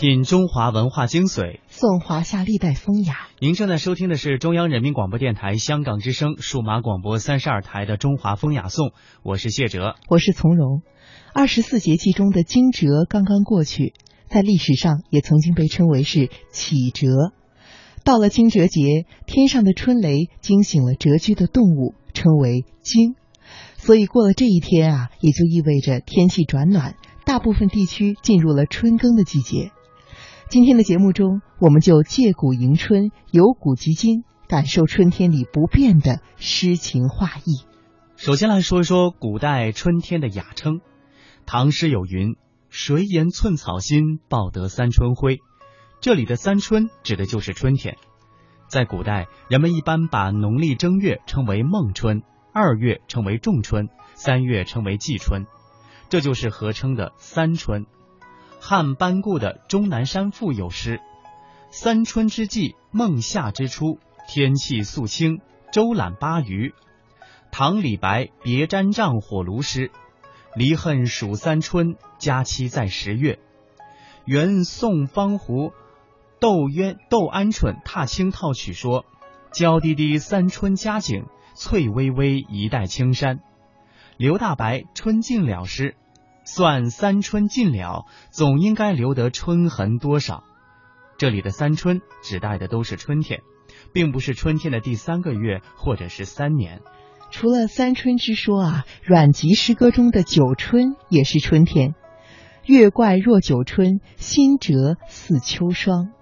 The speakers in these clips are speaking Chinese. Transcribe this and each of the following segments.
品中华文化精髓，颂华夏历代风雅。您正在收听的是中央人民广播电台香港之声数码广播三十二台的《中华风雅颂》，我是谢哲，我是从容。二十四节气中的惊蛰刚刚过去，在历史上也曾经被称为是启蛰。到了惊蛰节，天上的春雷惊醒了蛰居的动物，称为惊。所以过了这一天啊，也就意味着天气转暖，大部分地区进入了春耕的季节。今天的节目中，我们就借古迎春，由古及今，感受春天里不变的诗情画意。首先来说一说古代春天的雅称。唐诗有云：“谁言寸草心，报得三春晖。”这里的三春指的就是春天。在古代，人们一般把农历正月称为孟春，二月称为仲春，三月称为季春，这就是合称的三春。汉班固的《终南山赋》有诗：“三春之际，孟夏之初，天气肃清，周览巴渝。”唐李白《别瞻帐火炉》诗：“离恨数三春，佳期在十月。”原宋方胡《窦渊窦鹌鹑踏青套曲》说：“娇滴滴三春佳景，翠微微一带青山。”刘大白《春尽了》诗。算三春尽了，总应该留得春痕多少。这里的三春指代的都是春天，并不是春天的第三个月或者是三年。除了三春之说啊，阮籍诗歌中的九春也是春天。月怪若九春，新折似秋霜。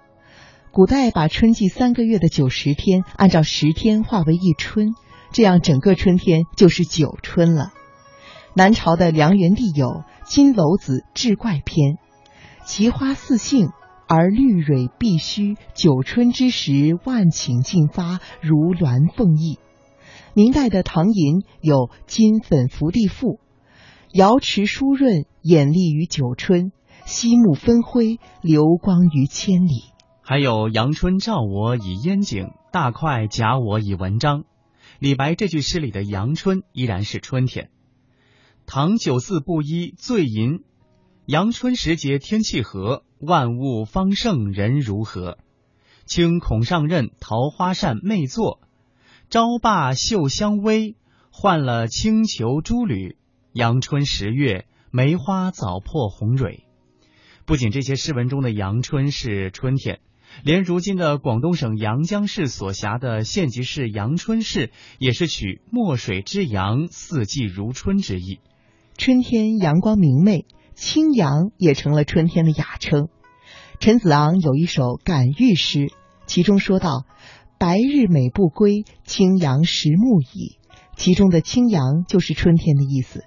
古代把春季三个月的九十天按照十天化为一春，这样整个春天就是九春了。南朝的梁元帝有。金楼子志怪篇，奇花似杏，而绿蕊碧须。九春之时，万顷尽发，如鸾凤翼。明代的唐寅有金粉福地赋，瑶池疏润，眼立于九春，溪木分辉，流光于千里。还有阳春照我以烟景，大块假我以文章。李白这句诗里的阳春依然是春天。唐九四布衣醉吟，阳春时节天气和，万物方盛人如何？清孔上任桃花扇媚作，朝罢绣香微，换了青裘珠履。阳春十月，梅花早破红蕊。不仅这些诗文中的阳春是春天，连如今的广东省阳江市所辖的县级市阳春市，也是取墨水之阳，四季如春之意。春天阳光明媚，清阳也成了春天的雅称。陈子昂有一首感遇诗，其中说道：“白日美不归，青阳实暮矣。”其中的清阳就是春天的意思。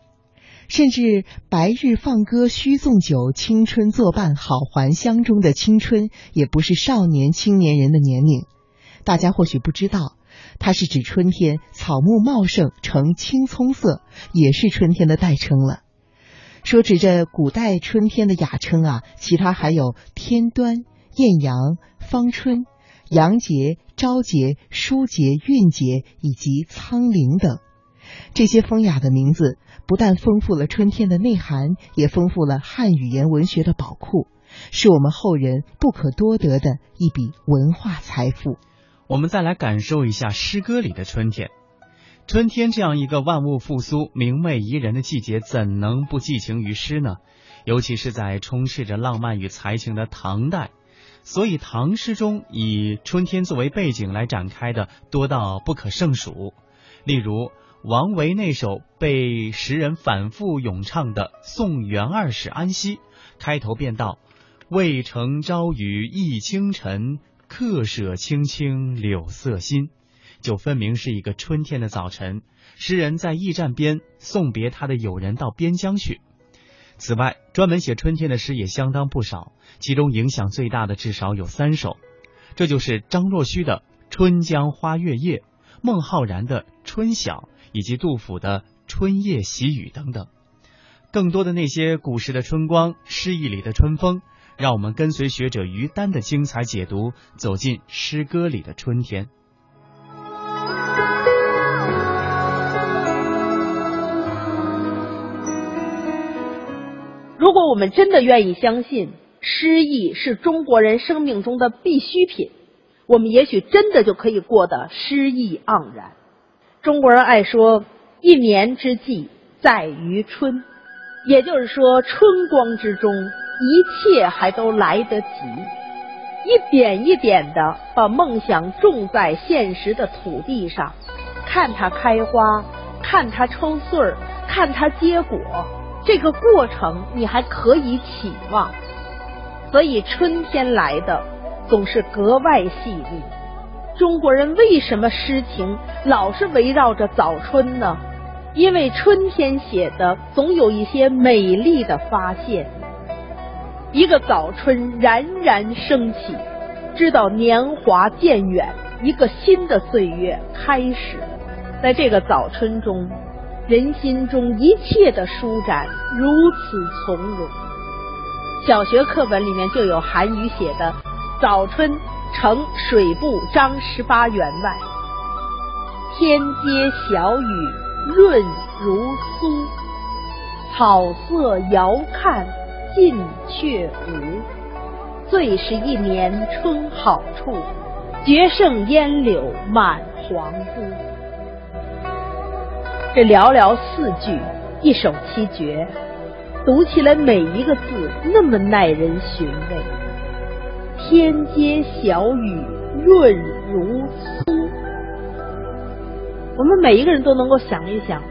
甚至“白日放歌须纵酒，青春作伴好还乡”中的青春，也不是少年青年人的年龄。大家或许不知道。它是指春天草木茂盛，呈青葱色，也是春天的代称了。说指着古代春天的雅称啊，其他还有天端、艳阳、芳春、阳节、朝节、书节、韵节以及苍灵等。这些风雅的名字，不但丰富了春天的内涵，也丰富了汉语言文学的宝库，是我们后人不可多得的一笔文化财富。我们再来感受一下诗歌里的春天。春天这样一个万物复苏、明媚宜人的季节，怎能不寄情于诗呢？尤其是在充斥着浪漫与才情的唐代，所以唐诗中以春天作为背景来展开的多到不可胜数。例如王维那首被时人反复咏唱的《送元二使安西》，开头便道：“渭城朝雨浥轻尘。”客舍青青柳色新，就分明是一个春天的早晨。诗人在驿站边送别他的友人到边疆去。此外，专门写春天的诗也相当不少，其中影响最大的至少有三首，这就是张若虚的《春江花月夜》，孟浩然的《春晓》，以及杜甫的《春夜喜雨》等等。更多的那些古时的春光，诗意里的春风。让我们跟随学者于丹的精彩解读，走进诗歌里的春天。如果我们真的愿意相信诗意是中国人生命中的必需品，我们也许真的就可以过得诗意盎然。中国人爱说“一年之计在于春”，也就是说，春光之中，一切还都来得及。一点一点的把梦想种在现实的土地上，看它开花，看它抽穗儿，看它结果，这个过程你还可以期望。所以春天来的总是格外细腻。中国人为什么诗情老是围绕着早春呢？因为春天写的总有一些美丽的发现。一个早春冉冉升起，知道年华渐远，一个新的岁月开始了。在这个早春中，人心中一切的舒展如此从容。小学课本里面就有韩愈写的《早春呈水部张十八员外》，天街小雨润如酥，草色遥看近却无。最是一年春好处，绝胜烟柳满皇都。这寥寥四句，一首七绝。读起来每一个字那么耐人寻味，天街小雨润如酥。我们每一个人都能够想一想，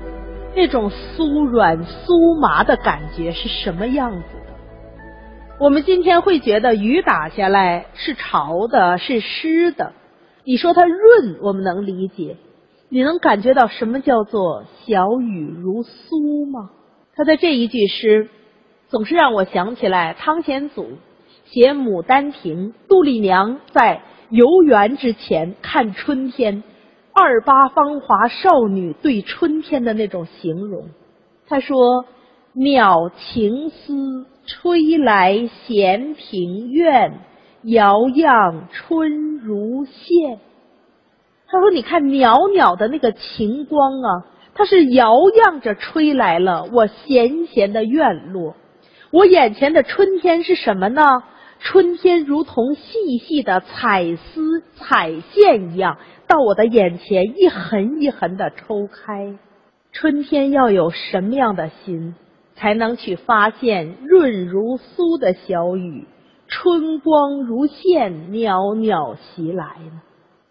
那种酥软酥麻的感觉是什么样子？我们今天会觉得雨打下来是潮的，是湿的。你说它润，我们能理解。你能感觉到什么叫做小雨如酥吗？他的这一句诗，总是让我想起来汤显祖写《牡丹亭》，杜丽娘在游园之前看春天，二八芳华少女对春天的那种形容。他说：“鸟情思吹来闲庭院，遥漾春如线。”他说：“你看袅袅的那个晴光啊。”它是摇漾着吹来了我闲闲的院落，我眼前的春天是什么呢？春天如同细细的彩丝彩线一样，到我的眼前一横一横的抽开。春天要有什么样的心，才能去发现润如酥的小雨，春光如线袅袅袭来呢？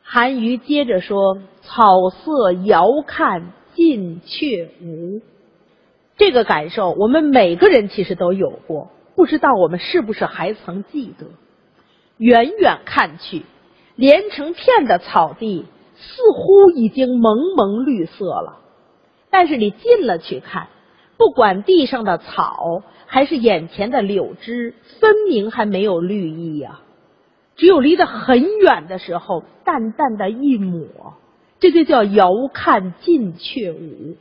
韩愈接着说：“草色遥看。”近却无，这个感受我们每个人其实都有过，不知道我们是不是还曾记得？远远看去，连成片的草地似乎已经蒙蒙绿色了，但是你近了去看，不管地上的草还是眼前的柳枝，分明还没有绿意呀。只有离得很远的时候，淡淡的一抹。这就叫遥看近却无，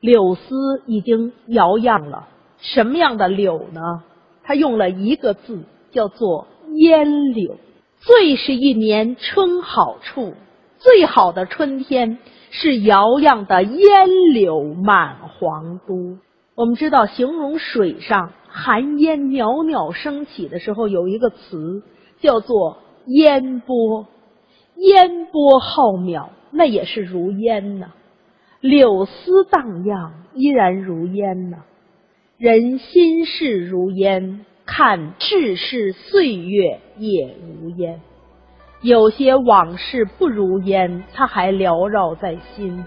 柳丝已经摇漾了。什么样的柳呢？他用了一个字，叫做烟柳。最是一年春好处，最好的春天是摇漾的烟柳满皇都。我们知道，形容水上寒烟袅袅升起的时候，有一个词叫做烟波，烟波浩渺。那也是如烟呐，柳丝荡漾，依然如烟呐。人心事如烟，看世事岁月也如烟。有些往事不如烟，它还缭绕在心。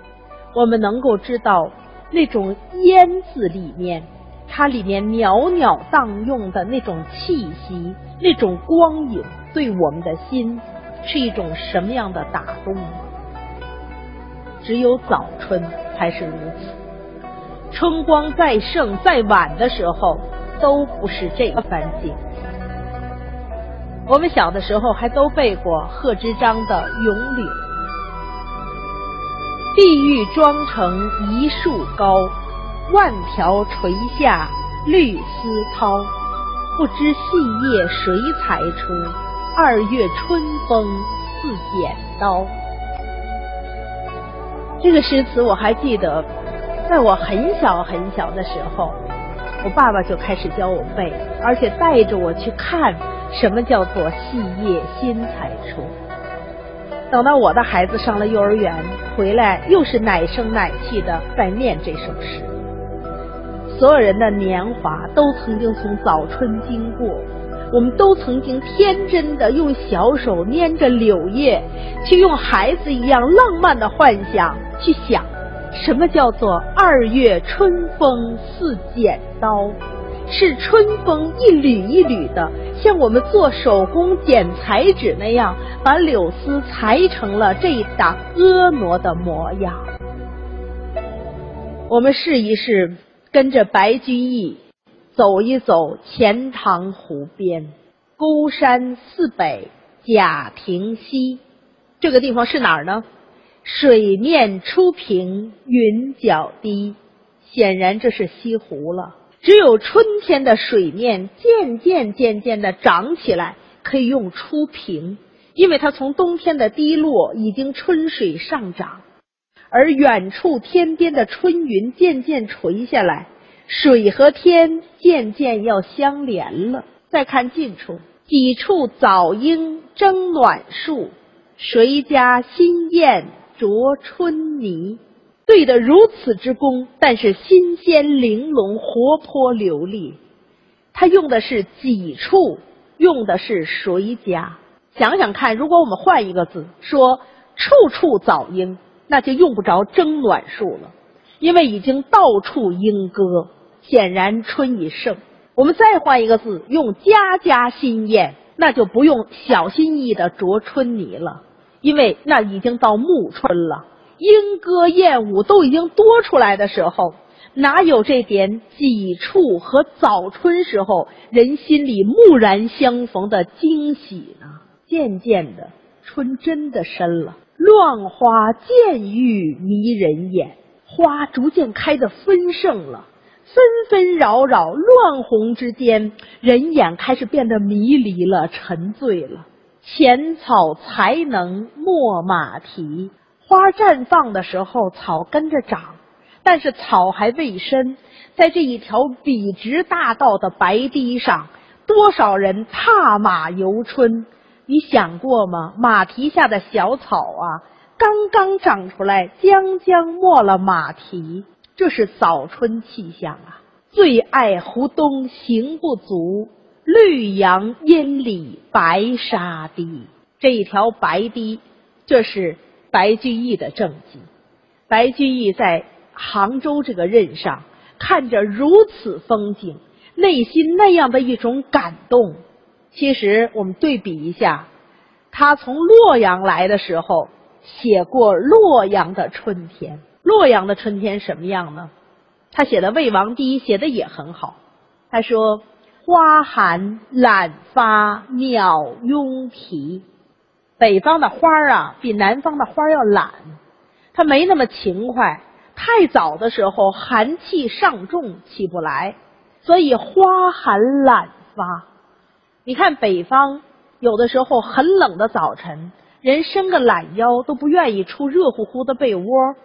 我们能够知道，那种烟字里面，它里面袅袅荡漾的那种气息，那种光影，对我们的心是一种什么样的打动？只有早春才是如此，春光再盛再晚的时候，都不是这个番境。我们小的时候还都背过贺知章的《咏柳》：“碧玉妆成一树高，万条垂下绿丝绦。不知细叶谁裁出？二月春风似剪刀。”这个诗词我还记得，在我很小很小的时候，我爸爸就开始教我背，而且带着我去看什么叫做细叶新裁出。等到我的孩子上了幼儿园，回来又是奶声奶气的在念这首诗。所有人的年华都曾经从早春经过，我们都曾经天真的用小手捏着柳叶，去用孩子一样浪漫的幻想去想，什么叫做二月春风似剪刀。是春风一缕一缕的，像我们做手工剪彩纸那样，把柳丝裁成了这一档婀娜的模样。我们试一试，跟着白居易走一走钱塘湖边，孤山寺北贾亭西，这个地方是哪儿呢？水面初平云脚低，显然这是西湖了。只有春天的水面渐渐渐渐的涨起来，可以用初平，因为它从冬天的低落已经春水上涨，而远处天边的春云渐渐垂下来，水和天渐渐要相连了。再看近处，几处早莺争暖树，谁家新燕啄春泥。对得如此之工，但是新鲜玲珑、活泼流利。他用的是几处，用的是谁家？想想看，如果我们换一个字，说处处早莺，那就用不着争暖树了，因为已经到处莺歌，显然春已盛。我们再换一个字，用家家新燕，那就不用小心翼翼的啄春泥了，因为那已经到暮春了。莺歌燕舞都已经多出来的时候，哪有这点几处和早春时候人心里蓦然相逢的惊喜呢？渐渐的，春真的深了，乱花渐欲迷人眼，花逐渐开得丰盛了，纷纷扰扰，乱红之间，人眼开始变得迷离了，沉醉了。浅草才能没马蹄。花绽放的时候，草跟着长，但是草还未深。在这一条笔直大道的白堤上，多少人踏马游春？你想过吗？马蹄下的小草啊，刚刚长出来，将将没了马蹄，这是早春气象啊！最爱湖东行不足，绿杨阴里白沙堤。这一条白堤，这是。白居易的政绩，白居易在杭州这个任上，看着如此风景，内心那样的一种感动。其实我们对比一下，他从洛阳来的时候，写过洛阳的春天。洛阳的春天什么样呢？他写的《魏王堤》写的也很好。他说：“花含懒发鸟拥啼。”北方的花儿啊，比南方的花儿要懒，它没那么勤快。太早的时候，寒气上重，起不来，所以花寒懒发。你看北方有的时候很冷的早晨，人伸个懒腰都不愿意出热乎乎的被窝，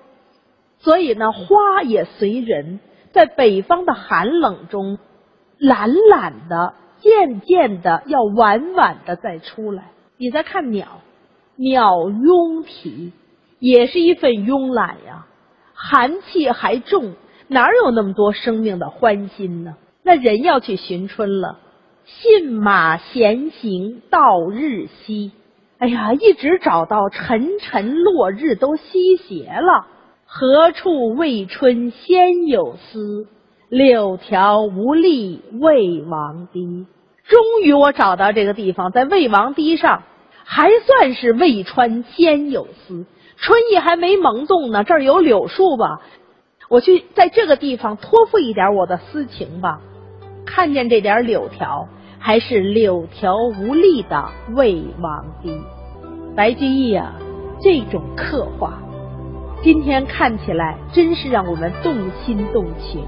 所以呢，花也随人，在北方的寒冷中，懒懒的，渐渐的要晚晚的再出来。你再看鸟。鸟拥啼，也是一份慵懒呀。寒气还重，哪有那么多生命的欢心呢？那人要去寻春了，信马闲行到日西。哎呀，一直找到沉沉落日都西斜了。何处未春先有思？柳条无力魏王堤。终于我找到这个地方，在魏王堤上。还算是未穿先有丝，春意还没萌动呢。这儿有柳树吧？我去在这个地方托付一点我的私情吧。看见这点柳条，还是柳条无力的魏王堤。白居易啊，这种刻画，今天看起来真是让我们动心动情。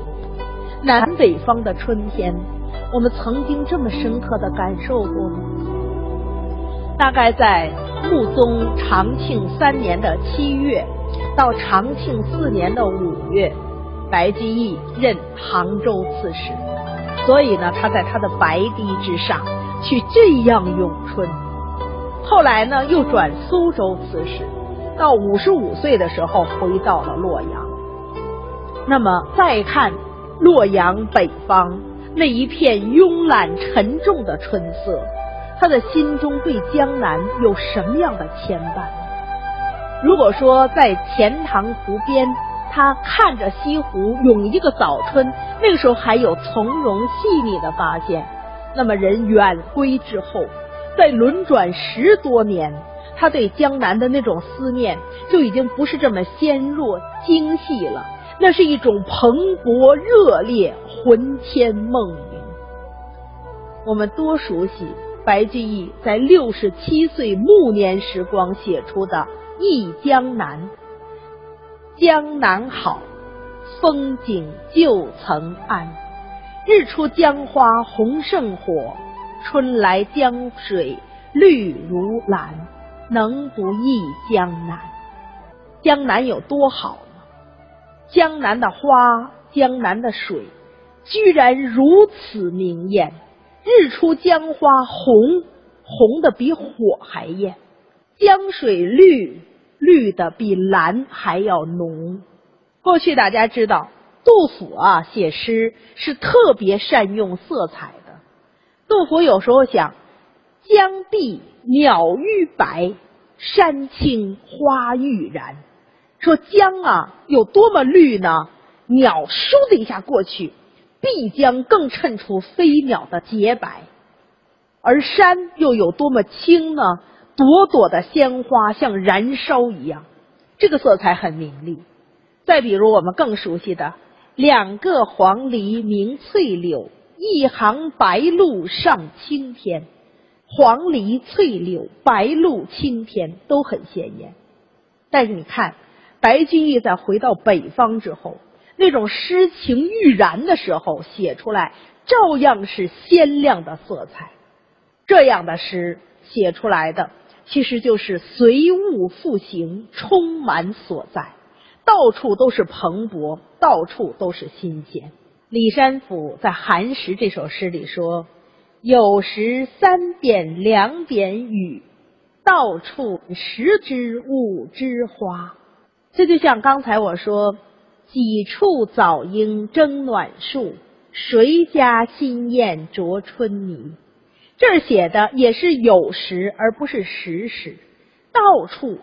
南北方的春天，我们曾经这么深刻的感受过吗？大概在穆宗长庆三年的七月到长庆四年的五月，白居易任杭州刺史。所以呢，他在他的白堤之上去这样咏春。后来呢，又转苏州刺史，到五十五岁的时候回到了洛阳。那么再看洛阳北方那一片慵懒沉重的春色，他的心中对江南有什么样的牵绊？如果说在钱塘湖边，他看着西湖涌一个早春，那个时候还有从容细腻的发现，那么人远归之后，在轮转十多年，他对江南的那种思念就已经不是这么纤弱精细了，那是一种蓬勃热烈、魂牵梦萦。我们多熟悉白居易在六十七岁暮年时光写出的《忆江南》。江南好，风景旧曾谙。日出江花红胜火，春来江水绿如蓝。能不忆江南？江南有多好呢？江南的花，江南的水，居然如此明艳。日出江花红，红的比火还艳；江水绿。绿的比蓝还要浓。过去大家知道，杜甫啊写诗是特别善用色彩的。杜甫有时候想，江碧鸟欲白，山青花欲燃。说江啊有多么绿呢？鸟倏的一下过去，必将更衬出飞鸟的洁白。而山又有多么青呢？朵朵的鲜花像燃烧一样，这个色彩很明丽。再比如我们更熟悉的“两个黄鹂鸣翠柳，一行白鹭上青天”，黄鹂、翠柳、白鹭、青天都很鲜艳。但是你看，白居易在回到北方之后，那种诗情欲燃的时候写出来，照样是鲜亮的色彩。这样的诗写出来的。其实就是随物复形，充满所在，到处都是蓬勃，到处都是新鲜。李山甫在《寒食》这首诗里说：“有时三点两点雨，到处十枝五枝花。”这就像刚才我说：“几处早莺争暖树，谁家新燕啄春泥。”这儿写的也是有时，而不是时时。到处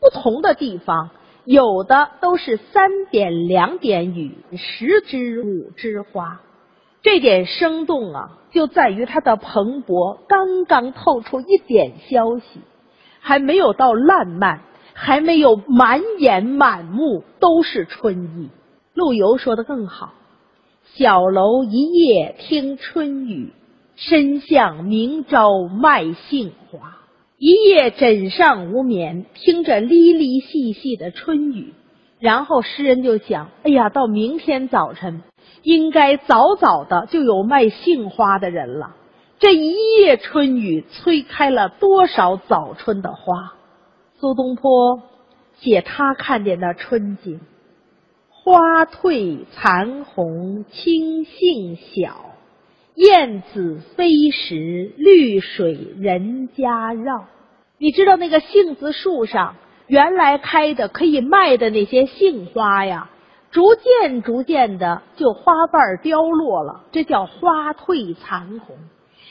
不同的地方，有的都是三点两点雨，十枝五枝花。这点生动啊，就在于它的蓬勃，刚刚透出一点消息，还没有到烂漫，还没有满眼满目都是春意。陆游说的更好：“小楼一夜听春雨。”深巷明朝卖杏花，一夜枕上无眠，听着沥沥细细的春雨。然后诗人就想：哎呀，到明天早晨，应该早早的就有卖杏花的人了。这一夜春雨，催开了多少早春的花？苏东坡写他看见的春景：花褪残红青杏小。燕子飞时，绿水人家绕。你知道那个杏子树上原来开的可以卖的那些杏花呀，逐渐逐渐的就花瓣凋落了，这叫花褪残红。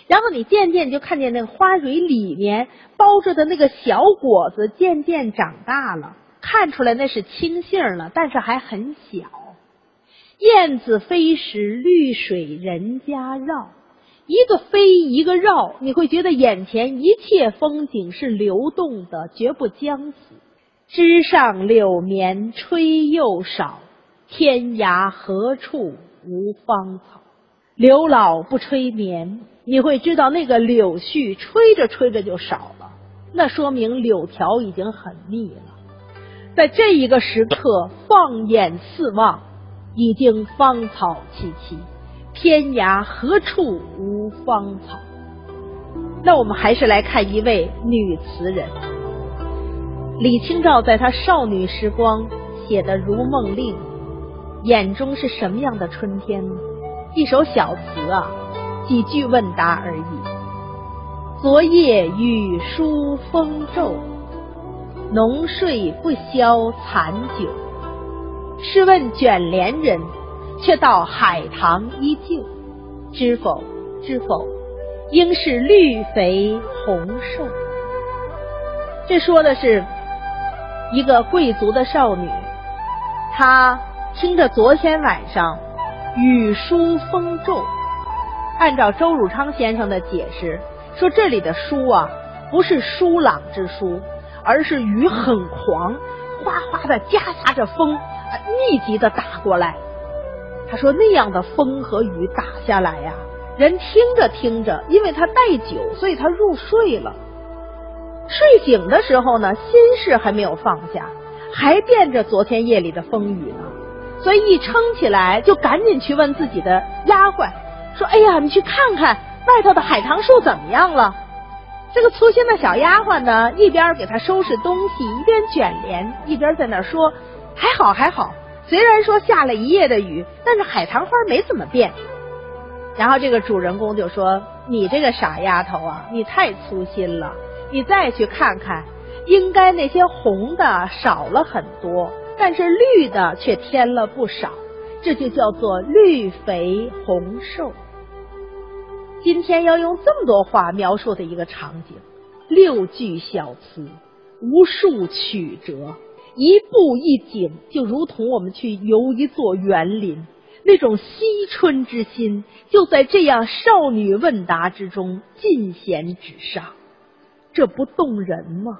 然后你渐渐就看见那个花蕊里面包着的那个小果子渐渐长大了，看出来那是青杏了，但是还很小。燕子飞时，绿水人家绕。一个飞，一个绕，你会觉得眼前一切风景是流动的，绝不将死。枝上柳绵吹又少，天涯何处无芳草。柳老不吹绵，你会知道那个柳絮吹着吹着就少了，那说明柳条已经很密了。在这一个时刻，放眼四望。已经芳草萋萋，天涯何处无芳草？那我们还是来看一位女词人，李清照在她少女时光写的《如梦令》，眼中是什么样的春天呢？一首小词啊，几句问答而已。昨夜雨疏风骤，浓睡不消残酒。试问卷帘人，却道海棠依旧。知否？知否？应是绿肥红瘦。这说的是一个贵族的少女，她听着昨天晚上雨疏风骤。按照周汝昌先生的解释，说这里的疏啊，不是疏朗之疏，而是雨很狂，哗哗的夹杂着风。密集的打过来，他说那样的风和雨打下来呀，人听着听着，因为他带酒，所以他入睡了。睡醒的时候呢，心事还没有放下，还惦着昨天夜里的风雨呢，所以一撑起来就赶紧去问自己的丫鬟，说：“哎呀，你去看看外头的海棠树怎么样了？”这个粗心的小丫鬟呢，一边给他收拾东西，一边卷帘，一边在那说。还好还好，虽然说下了一夜的雨，但是海棠花没怎么变。然后这个主人公就说：“你这个傻丫头啊，你太粗心了。你再去看看，应该那些红的少了很多，但是绿的却添了不少。这就叫做绿肥红瘦。今天要用这么多话描述的一个场景，六句小词，无数曲折。”一步一景，就如同我们去游一座园林，那种惜春之心就在这样少女问答之中尽显纸上，这不动人吗？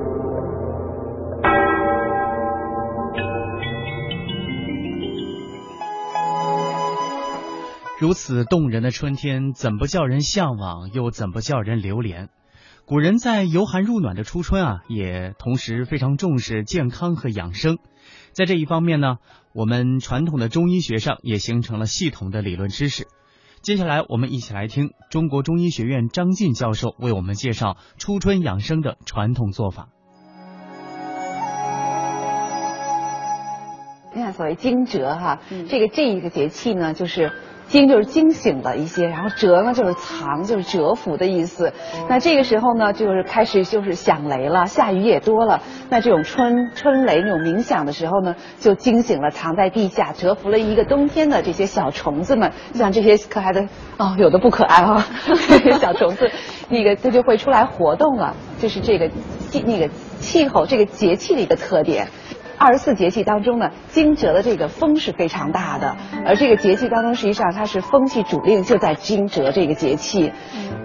如此动人的春天，怎不叫人向往，又怎不叫人流连？古人在由寒入暖的初春啊，也同时非常重视健康和养生。在这一方面呢，我们传统的中医学上也形成了系统的理论知识。接下来，我们一起来听中国中医学院张晋教授为我们介绍初春养生的传统做法。你看，所谓惊蛰哈，这个这一个节气呢，就是。惊就是惊醒了一些，然后蛰呢就是藏，就是蛰伏的意思。那这个时候呢，就是开始就是响雷了，下雨也多了。那这种春春雷那种鸣响的时候呢，就惊醒了藏在地下蛰伏了一个冬天的这些小虫子们，像这些可爱的哦，有的不可爱啊，小虫子，那个它就会出来活动了。这是这个气那个气候这个节气的一个特点。二十四节气当中呢，惊蛰的这个风是非常大的，而这个节气当中，实际上它是风气主令，就在惊蛰这个节气。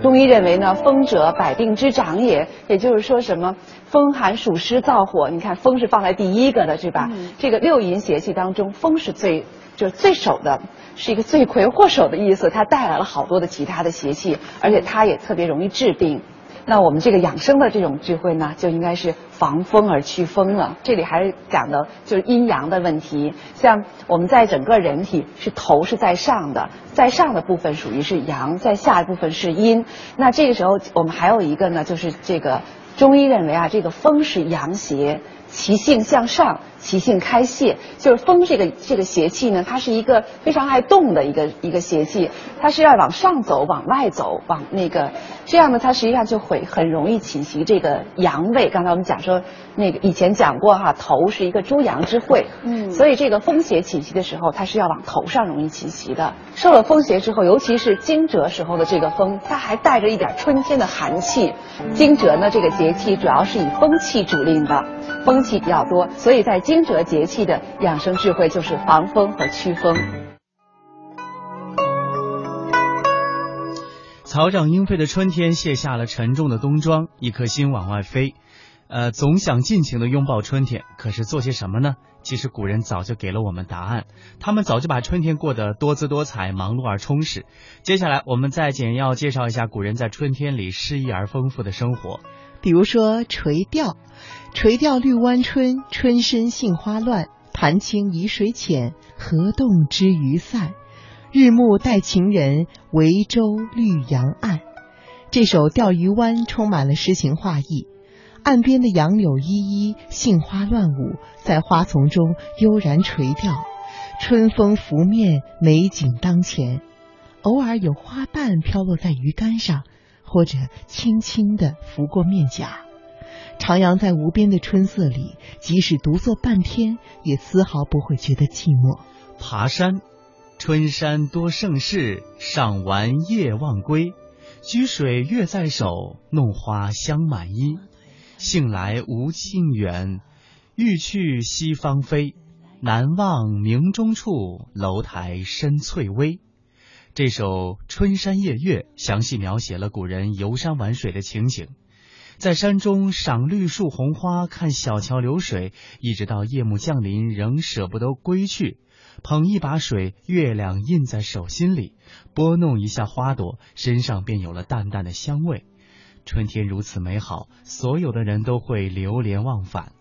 中医认为呢，风者百病之长也，也就是说什么风寒暑湿燥火，你看风是放在第一个的，是吧？这个六淫邪气当中，风是最就是最首的，是一个罪魁祸首的意思，它带来了好多的其他的邪气，而且它也特别容易治病。那我们这个养生的这种智慧呢，就应该是防风而祛风了。这里还是讲的就是阴阳的问题。像我们在整个人体是头是在上的，在上的部分属于是阳，在下一部分是阴。那这个时候我们还有一个呢，就是这个中医认为啊，这个风是阳邪。其性向上，其性开泄，就是风这个这个邪气呢，它是一个非常爱动的一个一个邪气，它是要往上走，往外走，往那个这样呢，它实际上就会很容易侵袭这个阳位。刚才我们讲说，那个以前讲过哈，头是一个诸阳之会，嗯，所以这个风邪侵袭的时候，它是要往头上容易侵袭的。受了风邪之后，尤其是惊蛰时候的这个风，它还带着一点春天的寒气。惊蛰呢，这个节气主要是以风气主令的。风气比较多，所以在惊蛰节气的养生智慧就是防风和驱风。草长莺飞的春天卸下了沉重的冬装，一颗心往外飞。呃，总想尽情的拥抱春天，可是做些什么呢？其实古人早就给了我们答案，他们早就把春天过得多姿多彩、忙碌而充实。接下来，我们再简要介绍一下古人在春天里诗意而丰富的生活。比如说《垂钓》：“垂钓绿湾春，春深杏花乱。潭清沂水浅，河动知鱼散。日暮待情人，维舟绿杨岸。”这首《钓鱼湾》充满了诗情画意。岸边的杨柳依依，杏花乱舞，在花丛中悠然垂钓。春风拂面，美景当前。偶尔有花瓣飘落在鱼竿上，或者轻轻地拂过面颊。徜徉在无边的春色里，即使独坐半天，也丝毫不会觉得寂寞。爬山，春山多胜事，赏玩夜忘归。掬水月在手，弄花香满衣。兴来无庆远，欲去西方飞。南望明中处，楼台深翠微。这首《春山夜月》详细描写了古人游山玩水的情景，在山中赏绿树红花，看小桥流水，一直到夜幕降临，仍舍不得归去。捧一把水，月亮印在手心里，拨弄一下花朵，身上便有了淡淡的香味。春天如此美好，所有的人都会流连忘返。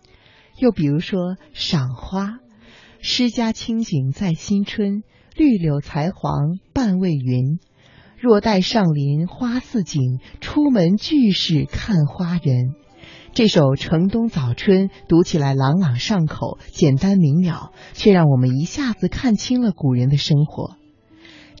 又比如说赏花，诗家清景在新春，绿柳才黄半未匀。若待上林花似锦，出门俱是看花人。这首《城东早春》读起来朗朗上口，简单明了，却让我们一下子看清了古人的生活。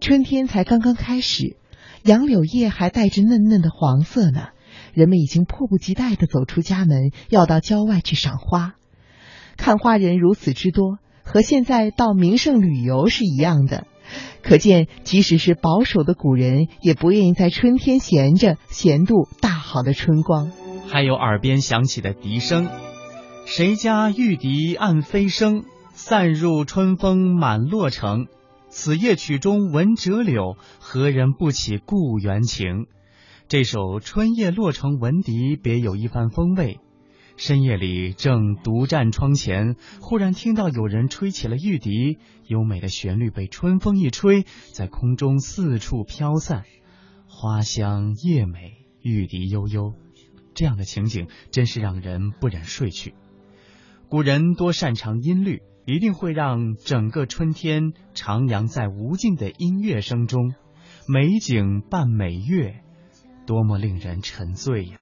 春天才刚刚开始，杨柳叶还带着嫩嫩的黄色呢。人们已经迫不及待地走出家门，要到郊外去赏花。看花人如此之多，和现在到名胜旅游是一样的。可见，即使是保守的古人，也不愿意在春天闲着，闲度大好的春光。还有耳边响起的笛声，谁家玉笛暗飞声，散入春风满洛城。此夜曲中闻折柳，何人不起故园情？这首《春夜洛城闻笛》别有一番风味。深夜里正独站窗前，忽然听到有人吹起了玉笛，优美的旋律被春风一吹，在空中四处飘散。花香叶美，玉笛悠悠，这样的情景真是让人不忍睡去。古人多擅长音律，一定会让整个春天徜徉在无尽的音乐声中，美景伴美乐。多么令人沉醉呀！